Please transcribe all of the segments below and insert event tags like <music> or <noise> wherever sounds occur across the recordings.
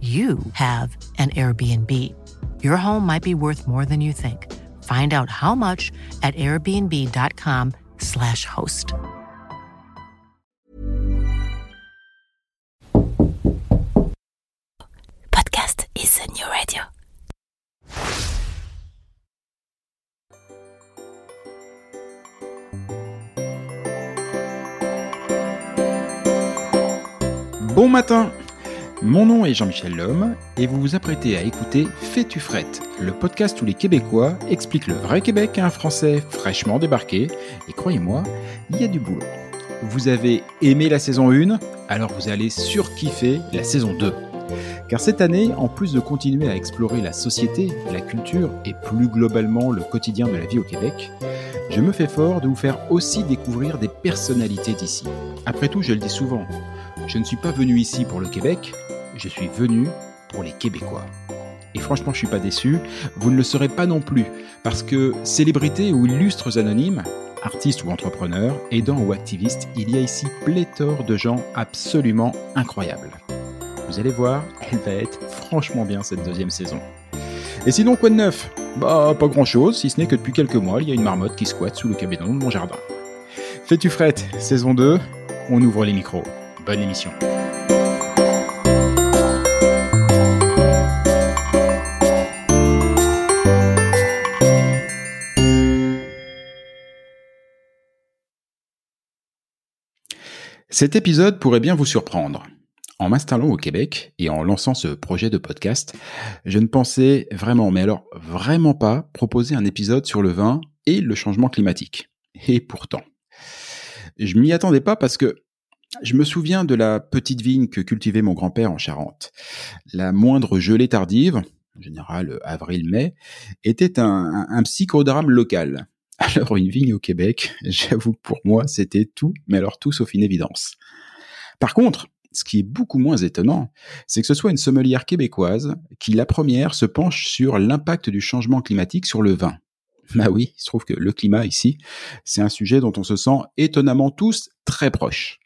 you have an Airbnb. Your home might be worth more than you think. Find out how much at airbnb.com/slash host. Podcast is a new radio. Bon matin Mon nom est Jean-Michel Lhomme et vous vous apprêtez à écouter Fais-tu frette, le podcast où les Québécois expliquent le vrai Québec à un Français fraîchement débarqué. Et croyez-moi, il y a du boulot. Vous avez aimé la saison 1, alors vous allez surkiffer la saison 2. Car cette année, en plus de continuer à explorer la société, la culture et plus globalement le quotidien de la vie au Québec, je me fais fort de vous faire aussi découvrir des personnalités d'ici. Après tout, je le dis souvent, je ne suis pas venu ici pour le Québec, je suis venu pour les Québécois. Et franchement, je suis pas déçu, vous ne le serez pas non plus, parce que célébrités ou illustres anonymes, artistes ou entrepreneurs, aidants ou activistes, il y a ici pléthore de gens absolument incroyables. Vous allez voir, elle va être franchement bien cette deuxième saison. Et sinon, quoi de neuf? Bah, pas grand chose, si ce n'est que depuis quelques mois, il y a une marmotte qui squatte sous le cabinet de mon jardin. Fais-tu frette, saison 2, on ouvre les micros. Bonne émission. Cet épisode pourrait bien vous surprendre. En m'installant au Québec et en lançant ce projet de podcast, je ne pensais vraiment, mais alors vraiment pas, proposer un épisode sur le vin et le changement climatique. Et pourtant, je m'y attendais pas parce que je me souviens de la petite vigne que cultivait mon grand-père en Charente. La moindre gelée tardive, en général avril-mai, était un, un, psychodrame local. Alors une vigne au Québec, <laughs> j'avoue que pour moi c'était tout, mais alors tout sauf une évidence. Par contre, ce qui est beaucoup moins étonnant, c'est que ce soit une sommelière québécoise qui, la première, se penche sur l'impact du changement climatique sur le vin. Bah oui, il se trouve que le climat ici, c'est un sujet dont on se sent étonnamment tous très proches.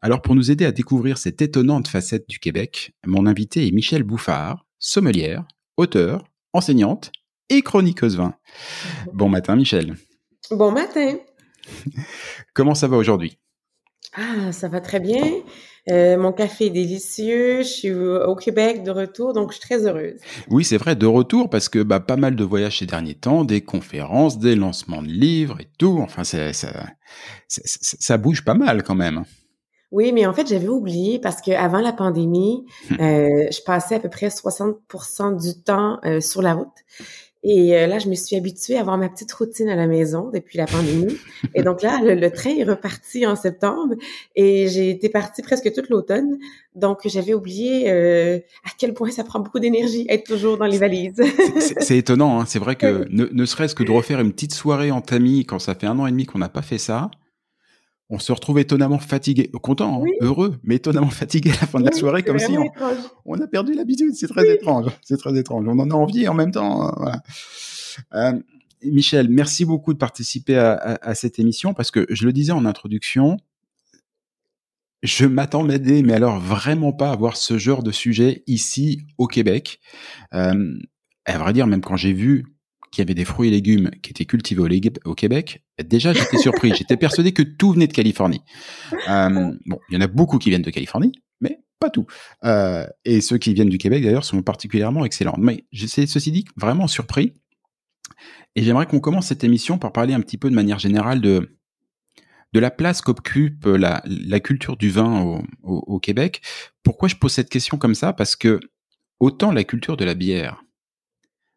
Alors pour nous aider à découvrir cette étonnante facette du Québec, mon invité est Michel Bouffard, sommelière, auteur, enseignante et chroniqueuse vin. Bon matin Michel. Bon matin. <laughs> Comment ça va aujourd'hui? Ah, ça va très bien. Euh, mon café est délicieux. Je suis au Québec de retour, donc je suis très heureuse. Oui, c'est vrai, de retour parce que bah, pas mal de voyages ces derniers temps, des conférences, des lancements de livres et tout. Enfin, ça, ça, ça bouge pas mal quand même. Oui, mais en fait, j'avais oublié parce qu'avant la pandémie, euh, je passais à peu près 60% du temps euh, sur la route. Et euh, là, je me suis habituée à avoir ma petite routine à la maison depuis la pandémie. Et donc là, le, train est reparti en septembre et j'ai été partie presque toute l'automne. Donc, j'avais oublié euh, à quel point ça prend beaucoup d'énergie être toujours dans les valises. c'est étonnant, hein. c'est vrai que <laughs> ne, ne serait-ce que de refaire une petite soirée en tamis quand ça fait un an et demi qu'on n'a pas fait ça, on se retrouve étonnamment fatigué, content, hein, heureux, mais étonnamment <laughs> fatigué à la fin de la soirée, comme si on, a perdu l'habitude. C'est très étrange. C'est très étrange. On en a envie en même temps. Euh, Michel, merci beaucoup de participer à, cette émission parce que je le disais en introduction, je m'attendais, mais alors vraiment pas à voir ce genre de sujet ici au Québec. Euh, à vrai dire, même quand j'ai vu qu'il y avait des fruits et légumes qui étaient cultivés au, Québec, déjà j'étais surpris. <laughs> j'étais persuadé que tout venait de Californie. Euh, bon, il y en a beaucoup qui viennent de Californie, mais pas tout. Euh, et ceux qui viennent du Québec d'ailleurs sont particulièrement excellents. Mais j'étais ceci dit vraiment surpris. Et j'aimerais qu'on commence cette émission par parler un petit peu de manière générale de de la place qu'occupe la, culture du vin au Québec. Pourquoi je pose cette question comme ça? Parce que autant la culture de la bière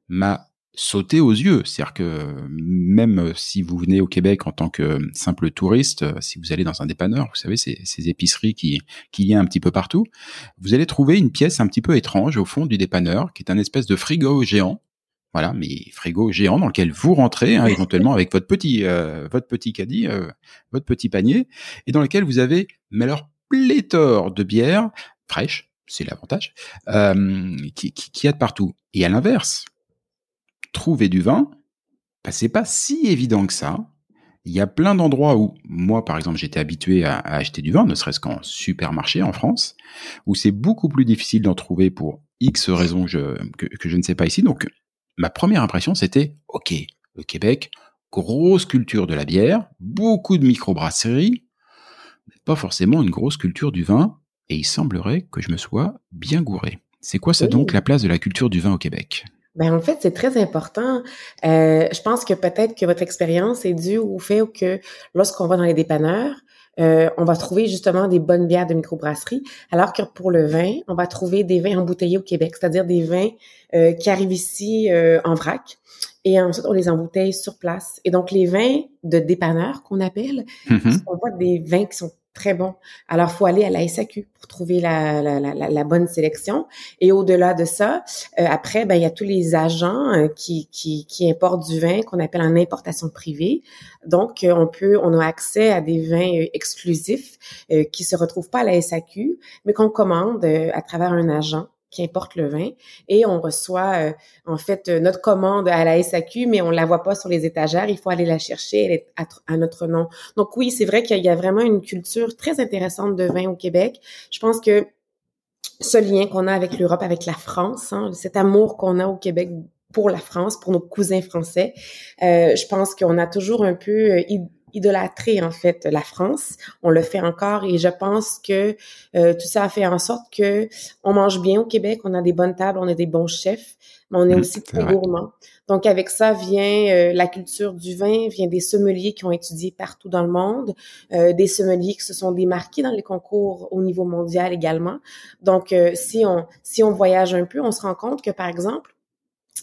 m'a sauté aux yeux. C'est-à-dire que même si vous venez au Québec en tant que simple touriste, si vous allez dans un dépanneur, vous savez, ces, ces épiceries qui, qui y a un petit peu partout, vous allez trouver une pièce un petit peu étrange au fond du dépanneur, qui est un espèce de frigo géant. Voilà, mais frigo géant dans lequel vous rentrez hein, éventuellement avec votre petit euh, votre petit caddie, euh, votre petit panier, et dans lequel vous avez mais alors pléthore de bières fraîches, c'est l'avantage, euh, qui, qui, qui a de partout. Et à l'inverse, trouver du vin, bah, c'est pas si évident que ça. Il y a plein d'endroits où, moi par exemple, j'étais habitué à, acheter du vin, ne serait-ce qu'en supermarché en France, où c'est beaucoup plus difficile d'en trouver pour X raisons que je, que, je ne sais pas ici. Donc, ma première impression, c'était, OK, le Québec, grosse culture de la bière, beaucoup de microbrasseries, pas forcément une grosse culture du vin, et il semblerait que je me sois bien gouré. C'est quoi ça donc la place de la culture du vin au Québec? Ben en fait, c'est très important. Euh, je pense que peut-être que votre expérience est due au fait que lorsqu'on va dans les dépanneurs, euh, on va trouver justement des bonnes bières de microbrasserie, alors que pour le vin, on va trouver des vins embouteillés au Québec, c'est-à-dire des vins euh, qui arrivent ici euh, en vrac. Et ensuite, on les embouteille sur place. Et donc, les vins de dépanneurs qu'on appelle, mm-hmm. on voit des vins qui sont très bon. Alors, faut aller à la SAQ pour trouver la, la, la, la bonne sélection. Et au-delà de ça, euh, après, ben, il y a tous les agents euh, qui, qui, qui, importent du vin qu'on appelle en importation privée. Donc, euh, on peut, on a accès à des vins exclusifs qui se retrouvent pas à la SAQ, mais qu'on commande à travers un agent qui importe le vin et on reçoit euh, en fait euh, notre commande à la SAQ mais on la voit pas sur les étagères, il faut aller la chercher, elle est à, notre nom. Donc oui, c'est vrai qu'il y a vraiment une culture très intéressante de vin au Québec. Je pense que ce lien qu'on a avec l'Europe, avec la France, hein, cet amour qu'on a au Québec pour la France, pour nos cousins français, euh, je pense qu'on a toujours un peu idolâtrer en fait la France. On le fait encore et je pense que euh, tout ça a fait en sorte que on mange bien au Québec, on a des bonnes tables, on a des bons chefs, mais on est mmh, aussi très gourmand. Donc avec ça vient euh, la culture du vin, vient des sommeliers qui ont étudié partout dans le monde, euh, des sommeliers qui se sont démarqués dans les concours au niveau mondial également. Donc si on si on voyage un peu, on se rend compte que par exemple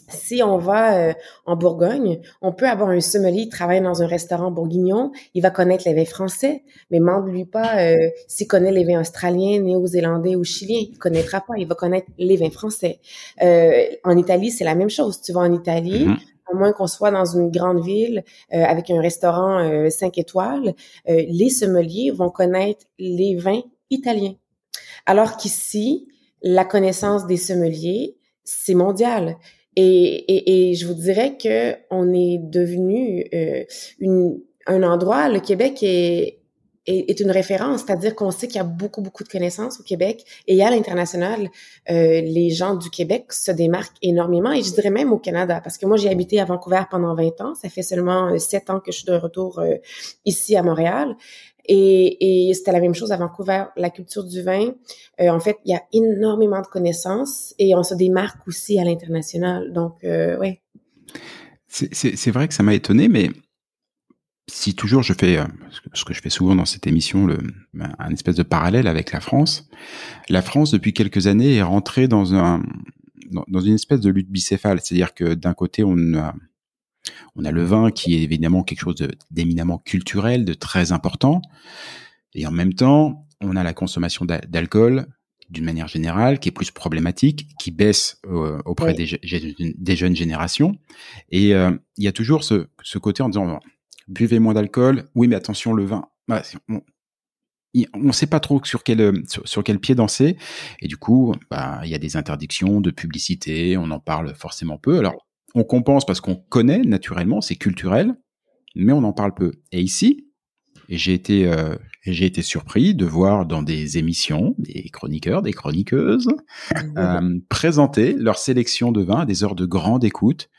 si on va euh, en Bourgogne, on peut avoir un sommelier qui travaille dans un restaurant bourguignon, il va connaître les vins français, mais demande-lui pas euh, s'il connaît les vins australiens, néo-zélandais ou chiliens, il connaîtra pas, il va connaître les vins français. Euh, en Italie, c'est la même chose. Tu vas en Italie, mm-hmm. à moins qu'on soit dans une grande ville avec un restaurant 5 étoiles, les sommeliers vont connaître les vins italiens. Alors qu'ici, la connaissance des sommeliers, c'est mondial. Et, et, et, je vous dirais que on est devenu euh, une, un endroit, le Québec est, est, est une référence, c'est-à-dire qu'on sait qu'il y a beaucoup, beaucoup de connaissances au Québec et à l'international, euh, les gens du Québec se démarquent énormément et je dirais même au Canada, parce que moi j'ai habité à Vancouver pendant 20 ans, ça fait seulement euh, sept ans que je suis de retour euh, ici à Montréal et, et c'était la même chose à Vancouver. La culture du vin, euh, en fait, il y a énormément de connaissances et on se démarque aussi à l'international. Donc, euh, ouais. C'est vrai que ça m'a étonné, mais si toujours je fais euh, ce que je fais souvent dans cette émission, le, un espèce de parallèle avec la France, la France depuis quelques années est rentrée dans un dans une espèce de lutte bicéphale, c'est-à-dire que d'un côté on a on a le vin qui est évidemment quelque chose d'éminemment culturel, de très important. Et en même temps, on a la consommation d'alcool d'une manière générale qui est plus problématique, qui baisse euh, auprès des, jeunes générations. Et euh, il y a toujours ce, côté en disant buvez moins d'alcool. Oui, mais attention, le vin bah, on ne sait pas trop sur quel, sur, quel pied danser. Et du coup, bah, il y a des interdictions de publicité, on en parle forcément peu. Alors, on compense parce qu'on connaît naturellement, c'est culturel, mais on en parle peu. Et ici, j'ai été, euh, j'ai été surpris de voir dans des émissions des chroniqueurs, des chroniqueuses euh, présenter leur sélection de vins à des heures de grande écoute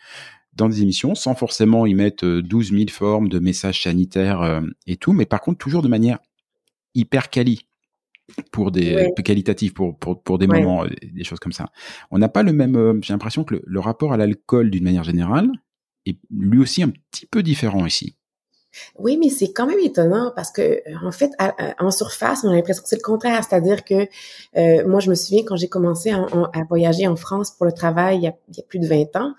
dans des émissions, sans forcément y mettre 12 euh, 000 formes de messages sanitaires euh, et tout, mais par contre toujours de manière hyper quali pour des plus qualitatifs pour pour, pour des moments euh, des choses comme ça. On n'a pas le même j'ai l'impression que le rapport à l'alcool d'une manière générale est lui aussi un petit peu différent ici. Oui, mais c'est quand même étonnant parce que en fait, en surface, on a l'impression que c'est le contraire, c'est-à-dire que euh, moi, je me souviens quand j'ai commencé à, voyager en France pour le travail il y a, plus de 20 ans,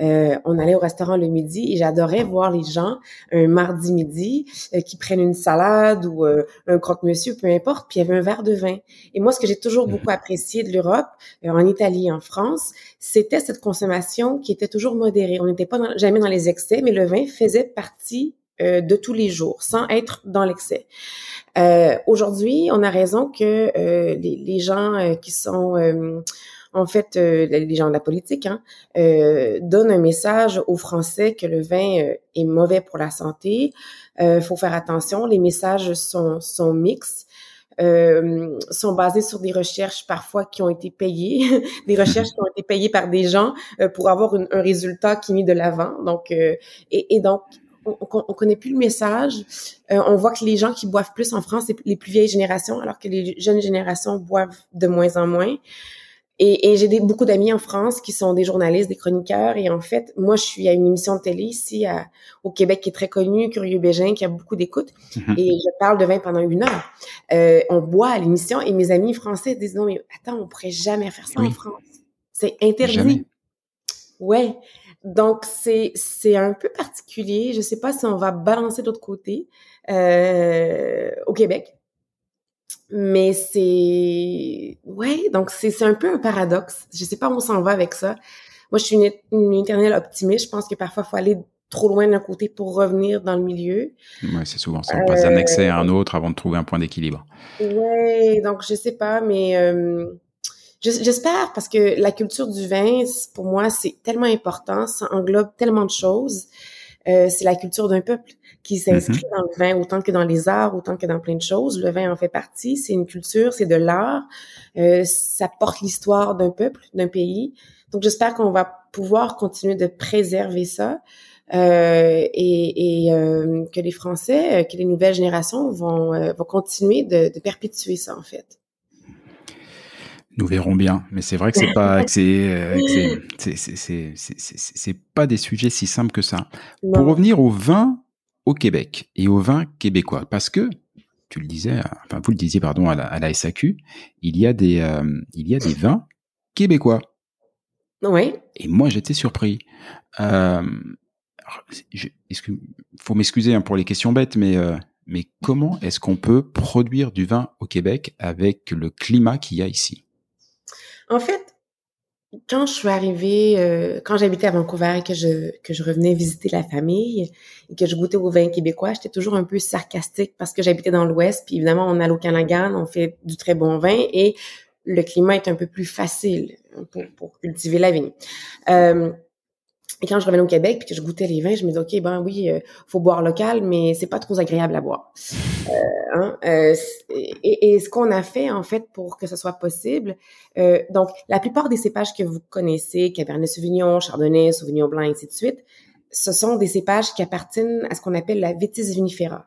euh, on allait au restaurant le midi et j'adorais voir les gens un mardi midi euh, qui prennent une salade ou un croque-monsieur, peu importe, puis il y avait un verre de vin. Et moi, ce que j'ai toujours beaucoup apprécié de l'Europe, en Italie, en France, c'était cette consommation qui était toujours modérée. On n'était pas jamais dans les excès, mais le vin faisait partie euh, de tous les jours, sans être dans l'excès. Euh, Aujourd'hui, on a raison que euh, les, gens euh, qui sont en fait les gens de la politique hein, donnent un message aux Français que le vin est mauvais pour la santé. Il faut faire attention. Les messages sont, sont mixtes. Euh, sont basés sur des recherches parfois qui ont été payées, <laughs> des recherches qui ont été payées par des gens pour avoir un résultat qui est mis de l'avant. Donc, et, et, donc, on, on, connaît plus le message. Euh, on voit que les gens qui boivent plus en France, c'est les plus vieilles générations, alors que les jeunes générations boivent de moins en moins. Et, et j'ai beaucoup d'amis en France qui sont des journalistes, des chroniqueurs. Et en fait, moi, je suis à une émission de télé ici à, au Québec qui est très connue, Curieux Bégin, qui a beaucoup d'écoute. Mhm. Et je parle de vin pendant une heure. Euh, on boit à l'émission et mes amis français disent non, mais attends, on pourrait jamais faire ça en France. C'est interdit. Jamais. Ouais. Donc, c'est, c'est un peu particulier. Je sais pas si on va balancer de l'autre côté euh, au Québec. Mais c'est... Ouais, donc c'est, c'est un peu un paradoxe. Je sais pas où on s'en va avec ça. Moi, je suis une, une éternelle optimiste. Je pense que parfois, il faut aller trop loin d'un côté pour revenir dans le milieu. Ouais, c'est souvent ça. On passe d'un excès à un autre avant de trouver un point d'équilibre. Ouais, donc je sais pas, mais... Euh, J'espère parce que la culture du vin, pour moi, c'est tellement important, ça englobe tellement de choses. Euh, c'est la culture d'un peuple qui s'inscrit mm-hmm. dans le vin autant que dans les arts, autant que dans plein de choses. Le vin en fait partie. C'est une culture, c'est de l'art. Euh, ça porte l'histoire d'un peuple, d'un pays. Donc j'espère qu'on va pouvoir continuer de préserver ça euh, et, et euh, que les Français, euh, que les nouvelles générations vont, vont continuer de, de perpétuer ça en fait. Nous verrons bien, mais c'est vrai que c'est pas c'est c'est pas des sujets si simples que ça. Pour revenir au vin au Québec et au vin québécois, parce que tu le disais, enfin vous le disiez pardon à la, à la SAQ, il y a des euh, il y a des vins québécois. Oui. Et moi j'étais surpris. Euh, faut m'excuser hein, pour les questions bêtes, mais euh, mais comment est-ce qu'on peut produire du vin au Québec avec le climat qu'il y a ici? En fait, quand je suis arrivée, euh, quand j'habitais à Vancouver et que je, que je revenais visiter la famille et que je goûtais au vin québécois, j'étais toujours un peu sarcastique parce que j'habitais dans l'Ouest, puis évidemment, on a au Canada, on fait du très bon vin et le climat est un peu plus facile pour, pour cultiver la vigne. Euh, et quand je revenais au Québec puis que je goûtais les vins, je me disais ok ben oui, euh, faut boire local, mais c'est pas trop agréable à boire. Euh, hein? euh, et, et, ce qu'on a fait en fait pour que ce soit possible, euh, donc la plupart des cépages que vous connaissez, Cabernet Sauvignon, Chardonnay, Sauvignon Blanc, et ainsi de suite, ce sont des cépages qui appartiennent à ce qu'on appelle la Vitis vinifera.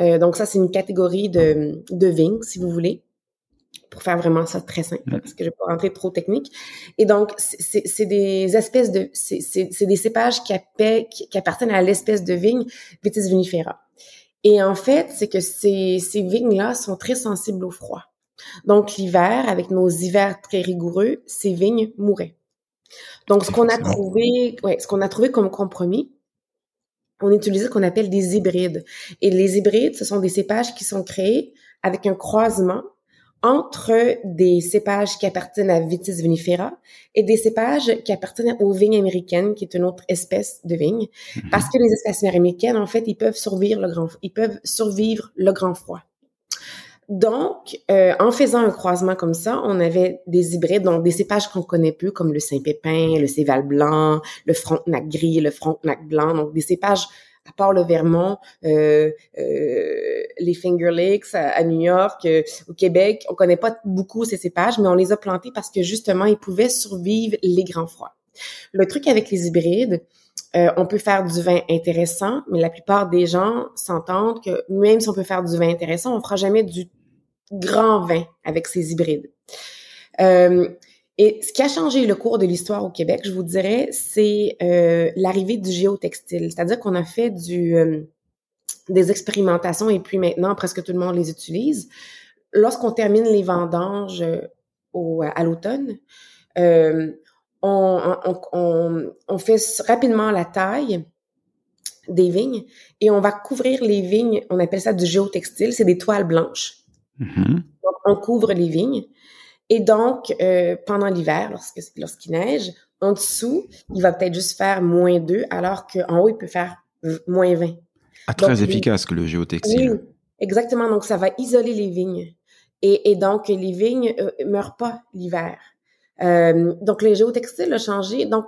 Euh, donc ça c'est une catégorie de, de vignes, si vous voulez pour faire vraiment ça très simple, parce que je vais pas rentrer trop technique. Et donc, c'est des espèces de, c'est des cépages qui, qui, appartiennent à l'espèce de vigne Vitis vinifera. Et en fait, c'est que ces, ces vignes-là sont très sensibles au froid. Donc, l'hiver, avec nos hivers très rigoureux, ces vignes mouraient. Donc, ce qu'on a trouvé, ouais, ce qu'on a trouvé comme compromis, on utilisait ce qu'on appelle des hybrides. Et les hybrides, ce sont des cépages qui sont créés avec un croisement entre des cépages qui appartiennent à Vitis vinifera et des cépages qui appartiennent aux vignes américaines, qui est une autre espèce de vigne, mhm. parce que les espèces américaines, en fait, ils peuvent survivre le grand, ils peuvent survivre le grand froid. Donc, euh, en faisant un croisement comme ça, on avait des hybrides, donc des cépages qu'on connaît peu, comme le Saint-Pépin, le Céval blanc, le Frontenac gris, le Frontenac blanc, donc des cépages à part le Vermont, euh, euh, les Finger Lakes à, New York, euh, au Québec, on connaît pas beaucoup ces cépages, mais on les a plantés parce que justement, ils pouvaient survivre les grands froids. Le truc avec les hybrides, euh, on peut faire du vin intéressant, mais la plupart des gens s'entendent que même si on peut faire du vin intéressant, on fera jamais du grand vin avec ces hybrides. Euh, et ce qui a changé le cours de l'histoire au Québec, je vous dirais, c'est euh, l'arrivée du géotextile. C'est-à-dire qu'on a fait du, euh, des expérimentations et puis maintenant, presque tout le monde les utilise. Lorsqu'on termine les vendanges euh, au, à l'automne, on, on, on, on, fait rapidement la taille des vignes et on va couvrir les vignes, on appelle ça du géotextile, c'est des toiles blanches. Mm-hmm. Donc, on couvre les vignes et donc, euh, pendant l'hiver, lorsque, lorsqu'il neige, en dessous, il va peut-être juste faire moins 2, alors qu'en haut, il peut faire moins 20. Ah, très efficace que le géotextile. Oui, exactement. Donc, ça va isoler les vignes. Et, et donc, les vignes euh, meurent pas l'hiver. Euh, donc, le géotextile a changé. Donc,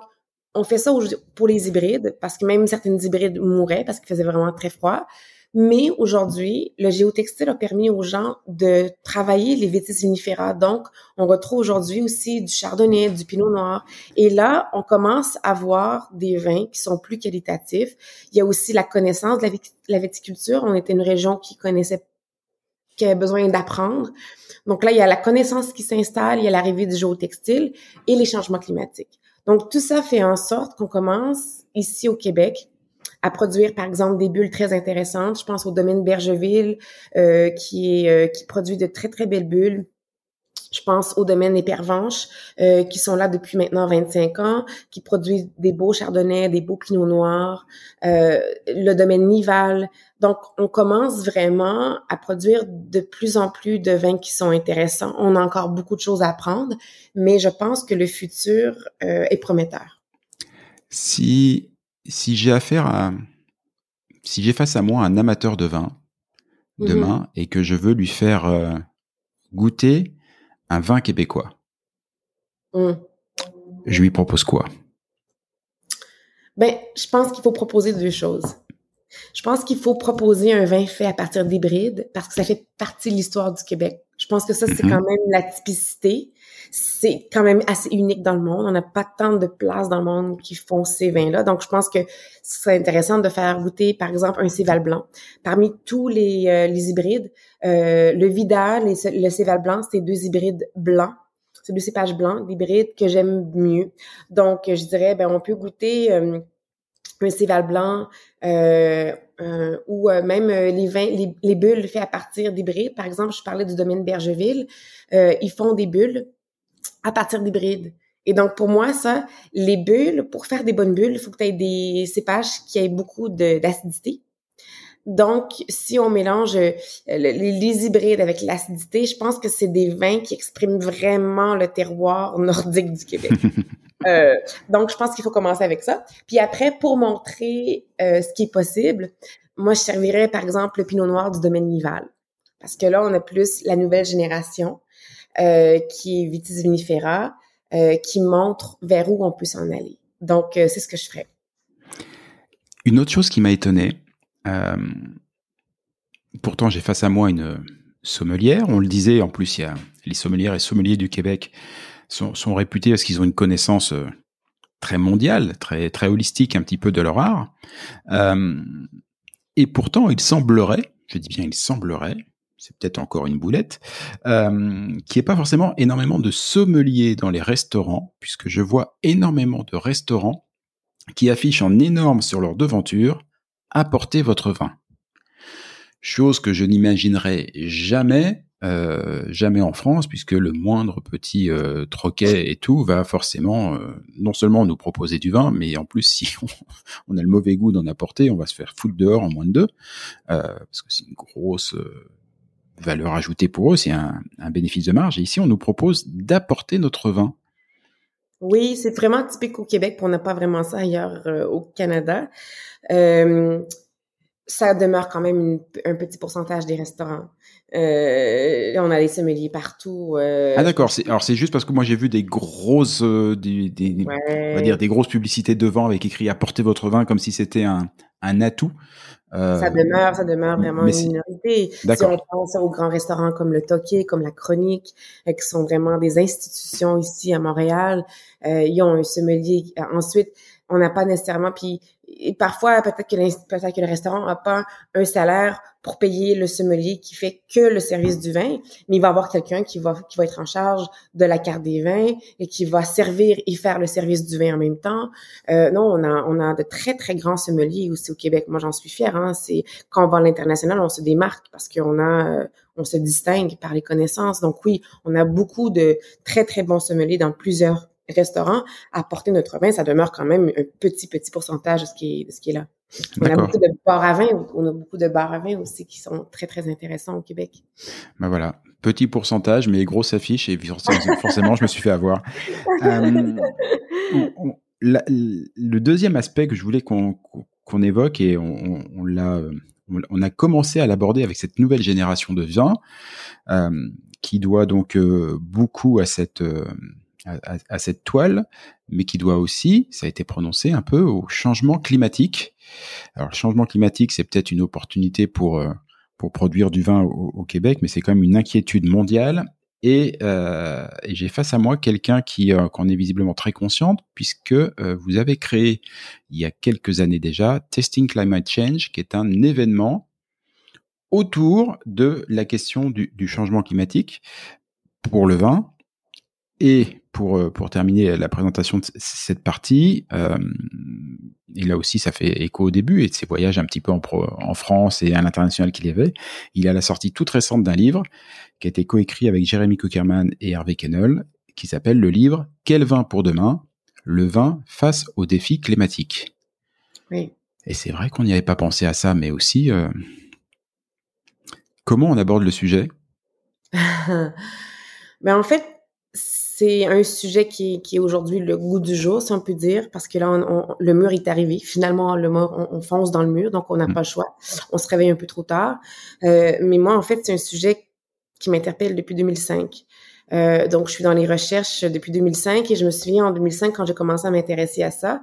on fait ça pour les hybrides, parce que même certaines hybrides mouraient parce qu'il faisait vraiment très froid. Mais aujourd'hui, le géotextile a permis aux gens de travailler les vitis vinifera. Donc, on retrouve aujourd'hui aussi du chardonnay, du pinot noir. Et là, on commence à voir des vins qui sont plus qualitatifs. Il y a aussi la connaissance de la, viticulture. On était une région qui connaissait, qui avait besoin d'apprendre. Donc là, il y a la connaissance qui s'installe, il y a l'arrivée du géotextile et les changements climatiques. Donc, tout ça fait en sorte qu'on commence ici au Québec à produire, par exemple, des bulles très intéressantes. Je pense au domaine Bergeville, euh, euh, qui produit de très, très belles bulles. Je pense au domaine des Pervenches, euh, qui sont là depuis maintenant 25 ans, qui produisent des beaux chardonnays, des beaux pinots noirs, euh, le domaine Nival. Donc, on commence vraiment à produire de plus en plus de vins qui sont intéressants. On a encore beaucoup de choses à apprendre, mais je pense que le futur est prometteur. Si si j'ai affaire à, si j'ai face à moi un amateur de vin demain mhm. et que je veux lui faire euh, goûter un vin québécois, mm. je lui propose quoi? Ben, je pense qu'il faut proposer deux choses. Je pense qu'il faut proposer un vin fait à partir d'hybrides parce que ça fait partie de l'histoire du Québec. Je pense que ça, c'est mhm. quand même la typicité c'est quand même assez unique dans le monde. On n'a pas tant de places dans le monde qui font ces vins-là. Donc, je pense que ce serait intéressant de faire goûter, par exemple, un Céval blanc. Parmi tous les, euh, les hybrides, euh, le Vidal et le Céval blanc, c'est deux hybrides blancs. C'est deux cépages blancs, l'hybride que j'aime mieux. Donc, je dirais, ben, on peut goûter euh, un Céval blanc euh, ou même les vins, les, les bulles faites à partir d'hybrides. Par exemple, je parlais du domaine Bergeville. ils font des bulles à partir d'hybrides. Et donc, pour moi, ça, les bulles, pour faire des bonnes bulles, il faut que tu aies des cépages qui aient beaucoup d'acidité. Donc, si on mélange euh, les, hybrides avec l'acidité, je pense que c'est des vins qui expriment vraiment le terroir <laughs> nordique du Québec. <laughs> euh, donc, je pense qu'il faut commencer avec ça. Puis après, pour montrer euh, ce qui est possible, moi, je servirais, par exemple, le pinot noir du domaine Nival. Parce que là, on a plus la nouvelle génération euh, qui est Vitis vinifera, qui montre vers où on peut s'en aller. Donc, c'est ce que je ferais. Une autre chose qui m'a étonné, pourtant j'ai face à moi une sommelière, on le disait, en plus il y a les sommelières et sommeliers du Québec sont, réputés parce qu'ils ont une connaissance très mondiale, très très holistique un petit peu de leur art. et pourtant, il semblerait, je dis bien il semblerait, c'est peut-être encore une boulette, euh, qui est pas forcément énormément de sommeliers dans les restaurants, puisque je vois énormément de restaurants qui affichent en énorme sur leur devanture apportez votre vin. Chose que je n'imaginerais jamais, euh, jamais en France, puisque le moindre petit euh, troquet et tout va forcément euh, non seulement nous proposer du vin, mais en plus si <laughs> on, on a le mauvais goût d'en apporter, on va se faire foutre dehors en moins de deux, euh, parce que c'est une grosse valeur ajoutée pour eux, c'est un, bénéfice de marge. Et ici, on nous propose d'apporter notre vin. Oui, c'est vraiment typique au Québec, on n'a pas vraiment ça ailleurs euh, au Canada. Euh, ça demeure quand même un petit pourcentage des restaurants. Euh, on a des sommeliers partout. Euh, ah d'accord. Alors c'est juste parce que moi j'ai vu des grosses, euh, des, des on va dire des grosses publicités de vin avec écrit apportez votre vin comme si c'était un, un atout. Euh, ça demeure, ça demeure vraiment une minorité. Si on pense aux grands restaurants comme le Toqué, comme la Chronique, qui sont vraiment des institutions ici à Montréal, ils ont un sommelier. Ensuite, on n'a pas nécessairement, puis et parfois peut-être que, peut que le restaurant n'a pas un salaire pour payer le sommelier qui fait que le service du vin, mais il va avoir quelqu'un qui va qui va être en charge de la carte des vins et qui va servir et faire le service du vin en même temps. Euh, non, on a on a de très très grands sommeliers aussi au Québec. Moi, j'en suis fière. Hein. C'est quand on va à l'international, on se démarque parce qu'on a on se distingue par les connaissances. Donc oui, on a beaucoup de très très bons sommeliers dans plusieurs restaurants, apporter notre vin, ça demeure quand même un petit, petit pourcentage de ce qui est, de ce qui est là. On a beaucoup de bars à vin, on a beaucoup de bars à vin aussi qui sont très, très intéressants au Québec. Ben voilà, petit pourcentage, mais grosse affiche, et forcément, je me suis fait avoir. Euh, le deuxième aspect que je voulais qu'on évoque, et on, l'a on a commencé à l'aborder avec cette nouvelle génération de vin, euh, qui doit donc euh, beaucoup à cette à, cette toile, mais qui doit aussi, ça a été prononcé un peu au changement climatique. Alors le changement climatique, c'est peut-être une opportunité pour euh, pour produire du vin au, Québec, mais c'est quand même une inquiétude mondiale. Et, euh, et j'ai face à moi quelqu'un qui euh, en est visiblement très consciente, puisque euh, vous avez créé il y a quelques années déjà Testing Climate Change, qui est un événement autour de la question du, du changement climatique pour le vin. Et pour, euh, pour terminer la présentation de cette partie, euh, et là aussi ça fait écho au début et de ses voyages un petit peu en, en France et à l'international qu'il y avait, il a la sortie toute récente d'un livre qui a été coécrit avec Jérémy Kuckerman et Hervé Kennel, qui s'appelle le livre Quel vin pour demain? Le vin face aux défis climatiques. Oui. Et c'est vrai qu'on n'y avait pas pensé à ça, mais aussi euh, comment on aborde le sujet? Mais <laughs> en fait, c'est un sujet qui, qui est aujourd'hui le goût du jour, si on peut dire, parce que là, on, le mur est arrivé. Finalement, le mur, on, fonce dans le mur, donc on n'a mm. pas le choix. On se réveille un peu trop tard. Euh, mais moi, en fait, c'est un sujet qui m'interpelle depuis 2005. Euh, donc, je suis dans les recherches depuis 2005 et je me souviens en 2005, quand j'ai commencé à m'intéresser à ça,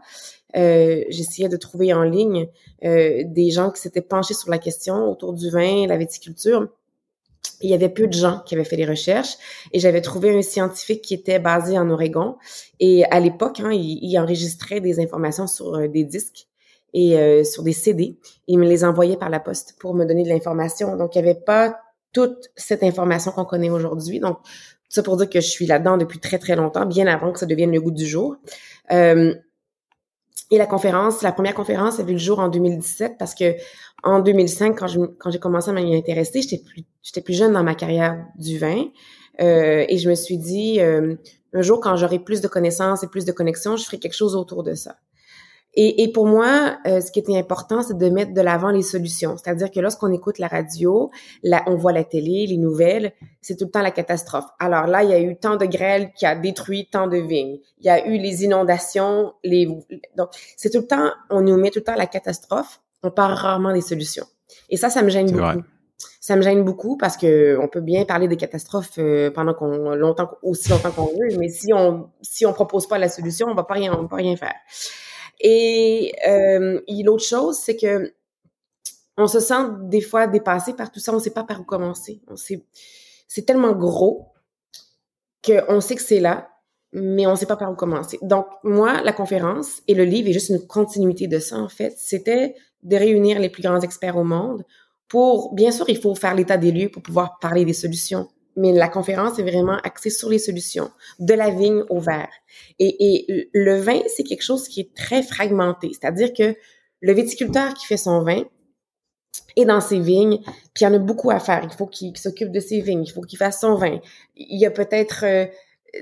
euh, j'essayais de trouver en ligne euh, des gens qui s'étaient penchés sur la question autour du vin, la viticulture il y avait peu de gens qui avaient fait des recherches et j'avais trouvé un scientifique qui était basé en Oregon et à l'époque, hein, il, enregistrait des informations sur euh, des disques et euh, sur des CD. Il me les envoyait par la poste pour me donner de l'information. Donc, il n'y avait pas toute cette information qu'on connaît aujourd'hui. Donc, ça pour dire que je suis là-dedans depuis très, très longtemps, bien avant que ça devienne le goût du jour. Euh, et la conférence, la première conférence a vu le jour en 2017 parce que en 2005, quand quand j'ai commencé à m'y intéresser, j'étais plus j'étais plus jeune dans ma carrière du vin euh, et je me suis dit euh, un jour quand j'aurai plus de connaissances et plus de connexions, je ferai quelque chose autour de ça. Et, et pour moi, euh, ce qui était important, c'est de mettre de l'avant les solutions. C'est-à-dire que lorsqu'on écoute la radio, là, on voit la télé, les nouvelles, c'est tout le temps la catastrophe. Alors là, il y a eu tant de grêle qui a détruit tant de vignes. Il y a eu les inondations, les donc c'est tout le temps, on nous met tout le temps la catastrophe. On parle rarement des solutions. Et ça, ça me gêne beaucoup. Ça me gêne beaucoup parce que on peut bien parler des catastrophes euh, pendant qu'on longtemps aussi longtemps qu'on veut, mais si on si on propose pas la solution, on va pas rien on va pas rien faire. Et euh, l'autre chose, c'est que on se sent des fois dépassé par tout ça, on sait pas par où commencer. C'est tellement gros qu'on sait que c'est là, mais on sait pas par où commencer. Donc moi, la conférence et le livre est juste une continuité de ça en fait. C'était de réunir les plus grands experts au monde pour, bien sûr, il faut faire l'état des lieux pour pouvoir parler des solutions, mais la conférence est vraiment axée sur les solutions, de la vigne au verre. Et, et le vin, c'est quelque chose qui est très fragmenté, c'est-à-dire que le viticulteur qui fait son vin est dans ses vignes, puis il y en a beaucoup à faire. Il faut qu'il s'occupe de ses vignes, il faut qu'il fasse son vin. Il y a peut-être euh,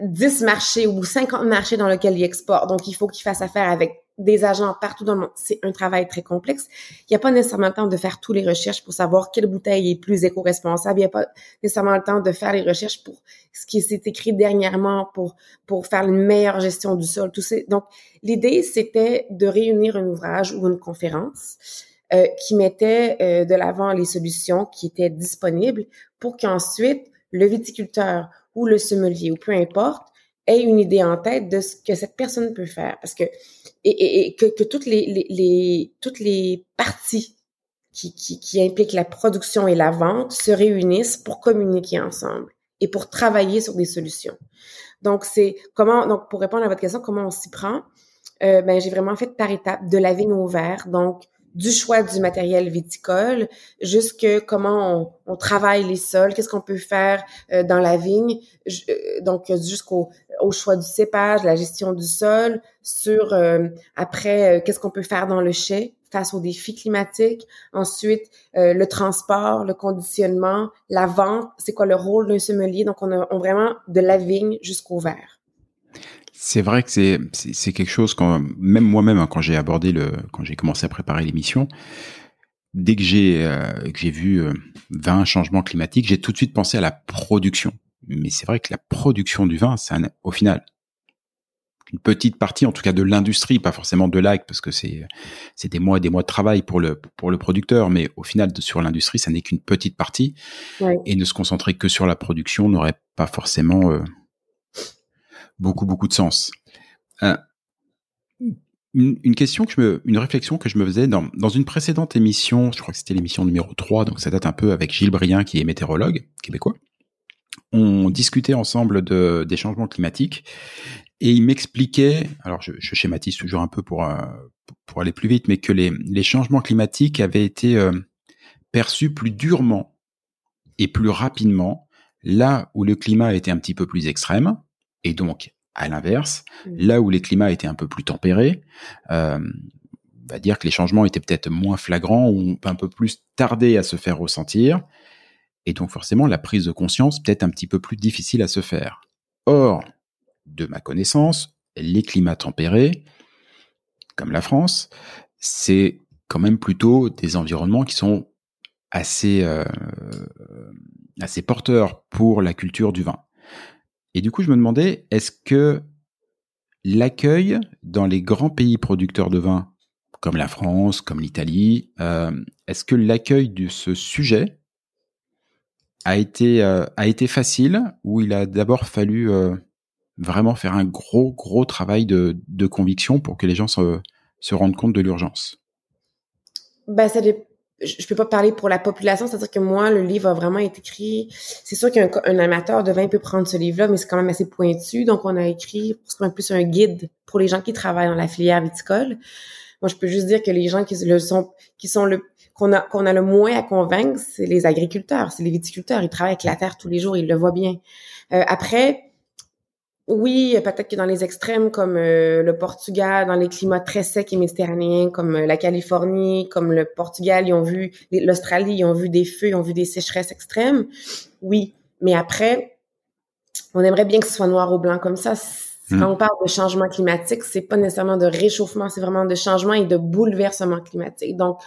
10 marchés ou 50 marchés dans lesquels il exporte, donc il faut qu'il fasse affaire avec des agents partout dans le monde. C'est un travail très complexe. Il n'y a pas nécessairement le temps de faire toutes les recherches pour savoir quelle bouteille est plus éco-responsable. Il n'y a pas nécessairement le temps de faire les recherches pour ce qui s'est écrit dernièrement pour pour faire une meilleure gestion du sol. Tout ça. Donc, l'idée, c'était de réunir un ouvrage ou une conférence euh, qui mettait euh, de l'avant les solutions qui étaient disponibles pour qu'ensuite le viticulteur ou le sommelier ou peu importe ait une idée en tête de ce que cette personne peut faire. Parce que, et, et, que, que, toutes les, les, les, toutes les parties qui, qui, qui impliquent la production et la vente se réunissent pour communiquer ensemble et pour travailler sur des solutions. Donc, c'est comment, donc, pour répondre à votre question, comment on s'y prend? Euh, ben, j'ai vraiment fait par étapes de laver nos verres. Donc, du choix du matériel viticole jusque comment on, on travaille les sols, qu'est-ce qu'on peut faire euh, dans la vigne, euh, donc jusqu'au au choix du cépage, la gestion du sol, sur euh, après qu'est-ce qu'on peut faire dans le chai face aux défis climatiques, ensuite le transport, le conditionnement, la vente, c'est quoi le rôle d'un sommelier, donc on a on vraiment de la vigne jusqu'au verre. C'est vrai que c'est c'est quelque chose quand même moi-même hein, quand j'ai abordé le quand j'ai commencé à préparer l'émission, dès que j'ai euh, que j'ai vu euh, 20 changements climatiques, j'ai tout de suite pensé à la production. Mais c'est vrai que la production du vin, c'est au final une petite partie, en tout cas de l'industrie, pas forcément de l'AC, parce que c'est c'est des mois et des mois de travail pour le pour le producteur, mais au final sur l'industrie, ça n'est qu'une petite partie. Et ne se concentrer que sur la production n'aurait pas forcément euh, beaucoup beaucoup de sens. Euh, une, question que je me, une réflexion que je me faisais dans, dans une précédente émission, je crois que c'était l'émission numéro 3, donc ça date un peu avec Gilles Brien qui est météorologue québécois. On discutait ensemble de, des changements climatiques et il m'expliquait, alors je, je, schématise toujours un peu pour, euh, pour aller plus vite, mais que les, les changements climatiques avaient été euh, perçus plus durement et plus rapidement là où le climat était un petit peu plus extrême, et donc, à l'inverse, mmh. là où les climats étaient un peu plus tempérés, euh, on va dire que les changements étaient peut-être moins flagrants ou un peu plus tardés à se faire ressentir. Et donc forcément, la prise de conscience peut-être un petit peu plus difficile à se faire. Or, de ma connaissance, les climats tempérés, comme la France, c'est quand même plutôt des environnements qui sont assez, euh, assez porteurs pour la culture du vin. Et du coup, je me demandais, est-ce que l'accueil dans les grands pays producteurs de vin, comme la France, comme l'Italie, euh, est-ce que l'accueil de ce sujet a été, euh, a été facile ou il a d'abord fallu euh, vraiment faire un gros, gros travail de, de conviction pour que les gens se, se rendent compte de l'urgence? Ben, ça, je peux pas parler pour la population, c'est-à-dire que moi, le livre a vraiment été écrit. C'est sûr qu'un amateur de vin peut prendre ce livre-là, mais c'est quand même assez pointu. Donc, on a écrit c'est plus un guide pour les gens qui travaillent dans la filière viticole. Moi, je peux juste dire que les gens qui le sont, qui sont le qu'on a qu'on a le moins à convaincre, c'est les agriculteurs, c'est les viticulteurs. Ils travaillent avec la terre tous les jours, ils le voient bien. Euh, après, oui, peut-être que dans les extrêmes comme euh, le Portugal, dans les climats très secs et méditerranéens comme euh, la Californie, comme le Portugal, ils ont vu l'Australie, ils ont vu des feux, ils ont vu des sécheresses extrêmes. Oui, mais après, on aimerait bien que ce soit noir ou blanc comme ça. Quand hmm. on parle de changement climatique, c'est pas nécessairement de réchauffement, c'est vraiment de changement et de bouleversement climatique. Donc,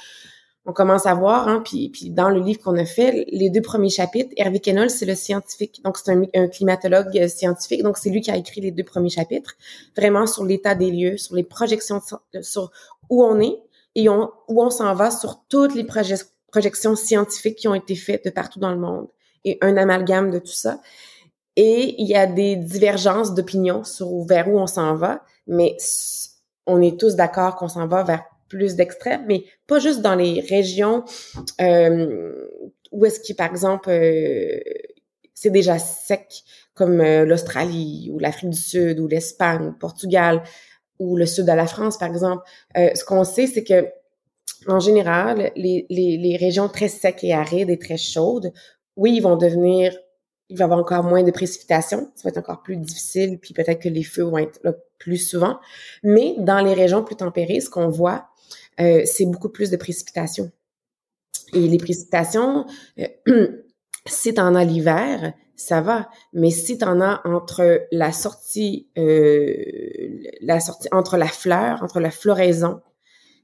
on commence à voir, hein, puis, puis dans le livre qu'on a fait, les deux premiers chapitres, Hervé Kennel, c'est le scientifique, donc c'est un, climatologue euh, scientifique, donc c'est lui qui a écrit les deux premiers chapitres, vraiment sur l'état des lieux, sur les projections, sur où on est et où on s'en va sur toutes les projections scientifiques qui ont été faites de partout dans le monde et un amalgame de tout ça. Et il y a des divergences d'opinion sur vers où on s'en va, mais on est tous d'accord qu'on s'en va vers plus d'extrêmes, mais pas juste dans les régions euh, où est-ce que, par exemple, euh, c'est déjà sec, comme euh, l'Australie ou l'Afrique du Sud ou l'Espagne le Portugal ou le sud de la France, par exemple. ce qu'on sait, c'est que en général, les, les, les, régions très secs et arides et très chaudes, oui, ils vont devenir, il va y avoir encore moins de précipitations, ça va être encore plus difficile, puis peut-être que les feux vont être là plus souvent. Mais dans les régions plus tempérées, ce qu'on voit, euh, c'est beaucoup plus de précipitations. Et les précipitations, euh, <clears throat> si t'en as l'hiver, ça va. Mais si tu en as entre la sortie, euh, la sortie entre la fleur, entre la floraison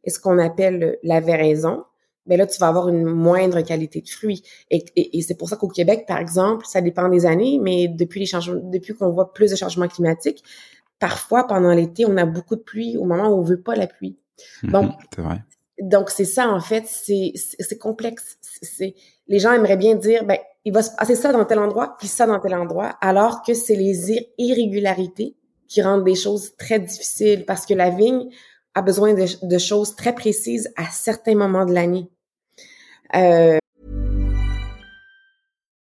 et ce qu'on appelle la véraison, ben là, tu vas avoir une moindre qualité de fruits. Et, et, c'est pour ça qu'au Québec, par exemple, ça dépend des années, mais depuis les changements, depuis qu'on voit plus de changements climatiques, parfois pendant l'été, on a beaucoup de pluie au moment où on veut pas la pluie. Mhm, donc, c'est vrai. Donc c'est ça en fait, c'est c'est complexe. C'est les gens aimeraient bien dire ben il va se passer ça dans tel endroit puis ça dans tel endroit, alors que c'est les irrégularités qui rendent des choses très difficiles parce que la vigne a besoin de, de choses très précises à certains moments de l'année. Euh,